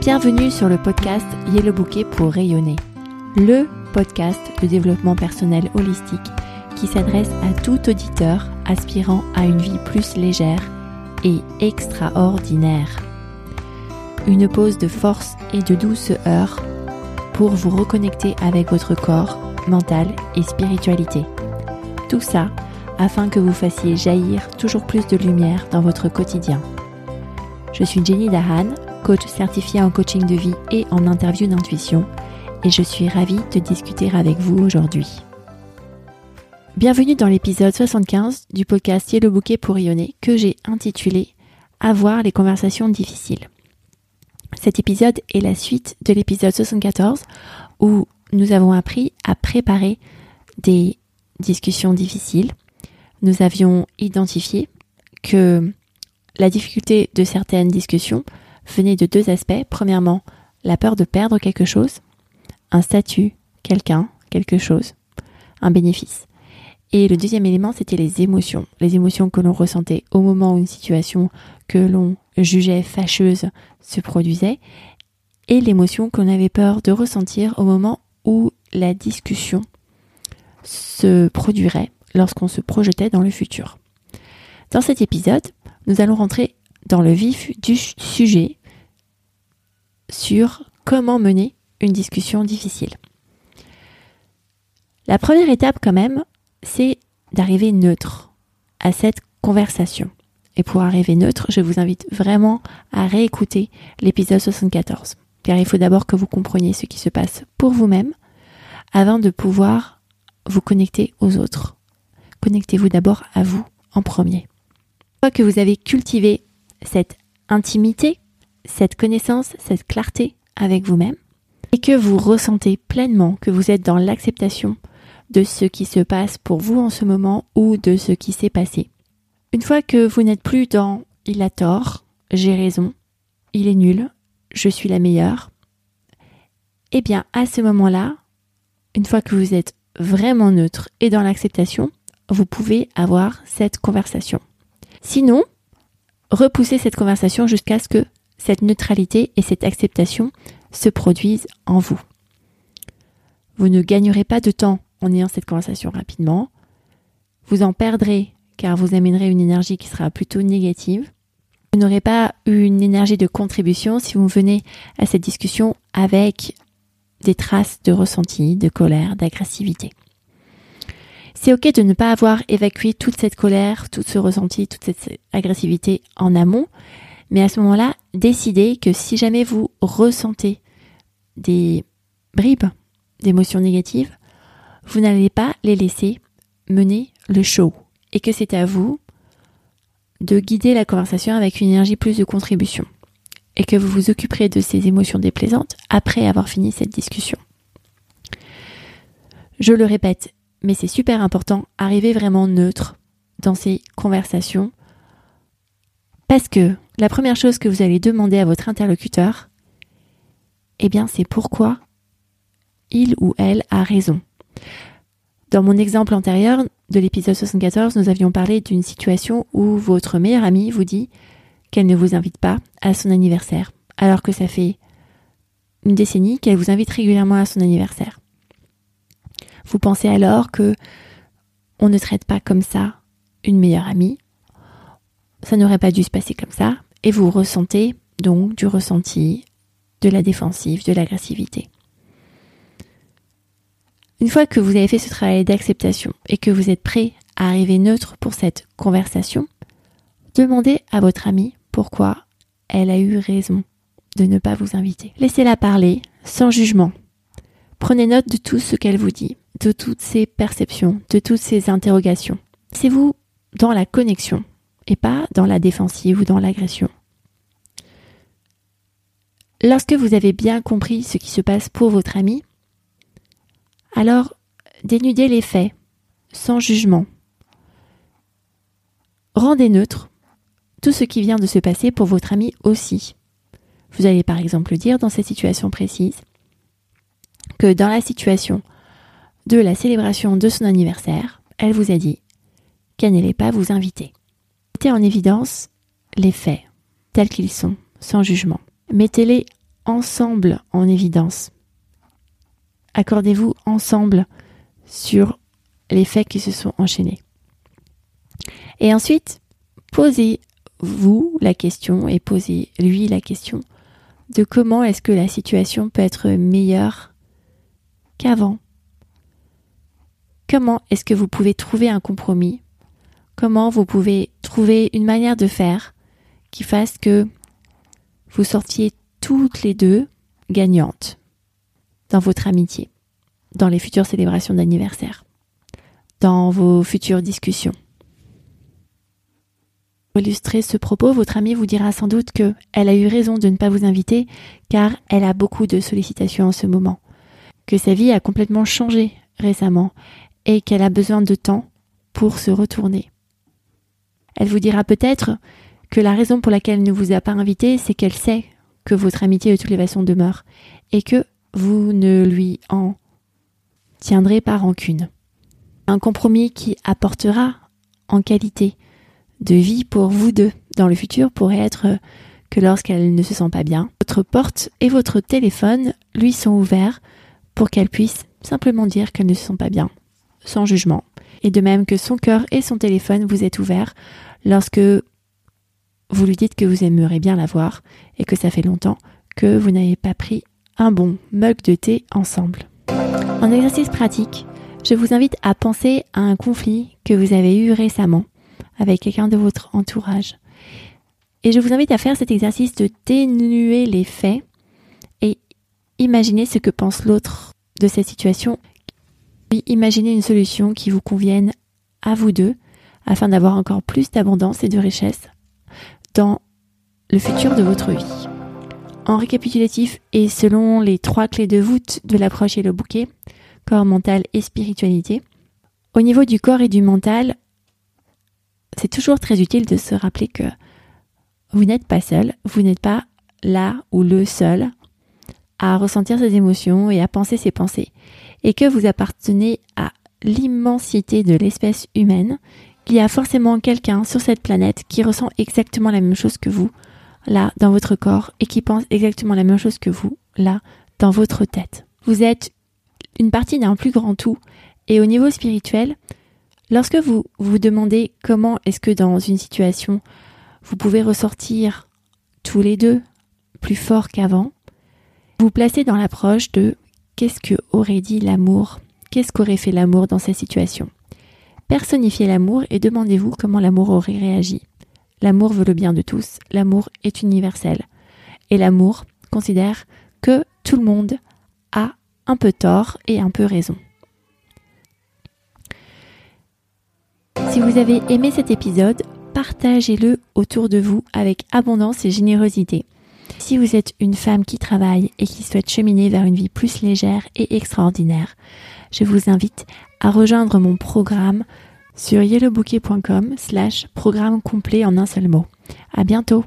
Bienvenue sur le podcast Yellow Bouquet pour rayonner, le podcast de développement personnel holistique qui s'adresse à tout auditeur aspirant à une vie plus légère et extraordinaire. Une pause de force et de douceur pour vous reconnecter avec votre corps, mental et spiritualité. Tout ça afin que vous fassiez jaillir toujours plus de lumière dans votre quotidien. Je suis Jenny Dahan, coach certifié en coaching de vie et en interview d'intuition, et je suis ravie de discuter avec vous aujourd'hui. Bienvenue dans l'épisode 75 du podcast Yellow Bouquet pour rayonner que j'ai intitulé Avoir les conversations difficiles. Cet épisode est la suite de l'épisode 74 où nous avons appris à préparer des discussions difficiles. Nous avions identifié que la difficulté de certaines discussions venait de deux aspects. Premièrement, la peur de perdre quelque chose, un statut, quelqu'un, quelque chose, un bénéfice. Et le deuxième élément, c'était les émotions. Les émotions que l'on ressentait au moment où une situation que l'on jugeait fâcheuse se produisait et l'émotion qu'on avait peur de ressentir au moment où la discussion se produirait lorsqu'on se projetait dans le futur. Dans cet épisode, nous allons rentrer dans le vif du sujet sur comment mener une discussion difficile. La première étape quand même, c'est d'arriver neutre à cette conversation. Et pour arriver neutre, je vous invite vraiment à réécouter l'épisode 74. Car il faut d'abord que vous compreniez ce qui se passe pour vous-même avant de pouvoir vous connecter aux autres. Connectez-vous d'abord à vous en premier. Une fois que vous avez cultivé cette intimité, cette connaissance, cette clarté avec vous-même, et que vous ressentez pleinement que vous êtes dans l'acceptation de ce qui se passe pour vous en ce moment ou de ce qui s'est passé. Une fois que vous n'êtes plus dans il a tort, j'ai raison, il est nul, je suis la meilleure, eh bien à ce moment-là, une fois que vous êtes vraiment neutre et dans l'acceptation, vous pouvez avoir cette conversation. Sinon, repoussez cette conversation jusqu'à ce que cette neutralité et cette acceptation se produisent en vous. Vous ne gagnerez pas de temps en ayant cette conversation rapidement. Vous en perdrez car vous amènerez une énergie qui sera plutôt négative. Vous n'aurez pas une énergie de contribution si vous venez à cette discussion avec des traces de ressenti, de colère, d'agressivité. C'est ok de ne pas avoir évacué toute cette colère, tout ce ressenti, toute cette agressivité en amont, mais à ce moment-là, décidez que si jamais vous ressentez des bribes d'émotions négatives, vous n'allez pas les laisser mener le show. Et que c'est à vous de guider la conversation avec une énergie plus de contribution. Et que vous vous occuperez de ces émotions déplaisantes après avoir fini cette discussion. Je le répète, mais c'est super important, arriver vraiment neutre dans ces conversations parce que la première chose que vous allez demander à votre interlocuteur, eh bien c'est pourquoi il ou elle a raison. Dans mon exemple antérieur de l'épisode 74, nous avions parlé d'une situation où votre meilleure amie vous dit qu'elle ne vous invite pas à son anniversaire, alors que ça fait une décennie qu'elle vous invite régulièrement à son anniversaire. Vous pensez alors que on ne traite pas comme ça une meilleure amie, ça n'aurait pas dû se passer comme ça, et vous ressentez donc du ressenti, de la défensive, de l'agressivité. Une fois que vous avez fait ce travail d'acceptation et que vous êtes prêt à arriver neutre pour cette conversation, demandez à votre amie pourquoi elle a eu raison de ne pas vous inviter. Laissez-la parler sans jugement. Prenez note de tout ce qu'elle vous dit, de toutes ses perceptions, de toutes ses interrogations. C'est vous dans la connexion et pas dans la défensive ou dans l'agression. Lorsque vous avez bien compris ce qui se passe pour votre ami, alors, dénudez les faits, sans jugement. Rendez neutre tout ce qui vient de se passer pour votre ami aussi. Vous allez par exemple dire dans cette situation précise que dans la situation de la célébration de son anniversaire, elle vous a dit qu'elle n'allait pas vous inviter. Mettez en évidence les faits tels qu'ils sont, sans jugement. Mettez-les ensemble en évidence. Accordez-vous ensemble sur les faits qui se sont enchaînés. Et ensuite, posez-vous la question et posez-lui la question de comment est-ce que la situation peut être meilleure qu'avant. Comment est-ce que vous pouvez trouver un compromis? Comment vous pouvez trouver une manière de faire qui fasse que vous sortiez toutes les deux gagnantes dans votre amitié, dans les futures célébrations d'anniversaire, dans vos futures discussions? Pour illustrer ce propos, votre amie vous dira sans doute que elle a eu raison de ne pas vous inviter car elle a beaucoup de sollicitations en ce moment, que sa vie a complètement changé récemment et qu'elle a besoin de temps pour se retourner. Elle vous dira peut-être que la raison pour laquelle elle ne vous a pas invité, c'est qu'elle sait que votre amitié de toutes les façons demeure et que vous ne lui en tiendrez pas rancune. Un compromis qui apportera en qualité de vie pour vous deux dans le futur pourrait être que lorsqu'elle ne se sent pas bien, votre porte et votre téléphone lui sont ouverts pour qu'elle puisse simplement dire qu'elle ne se sent pas bien, sans jugement. Et de même que son cœur et son téléphone vous est ouvert lorsque vous lui dites que vous aimeriez bien la voir et que ça fait longtemps que vous n'avez pas pris un bon mug de thé ensemble. En exercice pratique, je vous invite à penser à un conflit que vous avez eu récemment avec quelqu'un de votre entourage. Et je vous invite à faire cet exercice de dénuer les faits et imaginer ce que pense l'autre de cette situation. Puis imaginez une solution qui vous convienne à vous deux afin d'avoir encore plus d'abondance et de richesse dans le futur de votre vie. En récapitulatif et selon les trois clés de voûte de l'approche et le bouquet, corps, mental et spiritualité, au niveau du corps et du mental, c'est toujours très utile de se rappeler que vous n'êtes pas seul, vous n'êtes pas là ou le seul à ressentir ses émotions et à penser ses pensées, et que vous appartenez à l'immensité de l'espèce humaine. Il y a forcément quelqu'un sur cette planète qui ressent exactement la même chose que vous, là, dans votre corps, et qui pense exactement la même chose que vous, là, dans votre tête. Vous êtes une partie d'un plus grand tout, et au niveau spirituel, lorsque vous vous demandez comment est-ce que dans une situation, vous pouvez ressortir tous les deux plus fort qu'avant, vous placez dans l'approche de qu'est-ce que aurait dit l'amour, qu'est-ce qu'aurait fait l'amour dans cette situation? Personnifiez l'amour et demandez-vous comment l'amour aurait réagi. L'amour veut le bien de tous, l'amour est universel. Et l'amour considère que tout le monde a un peu tort et un peu raison. Si vous avez aimé cet épisode, partagez-le autour de vous avec abondance et générosité. Si vous êtes une femme qui travaille et qui souhaite cheminer vers une vie plus légère et extraordinaire, je vous invite à rejoindre mon programme sur yellowbouquet.com slash programme complet en un seul mot. À bientôt!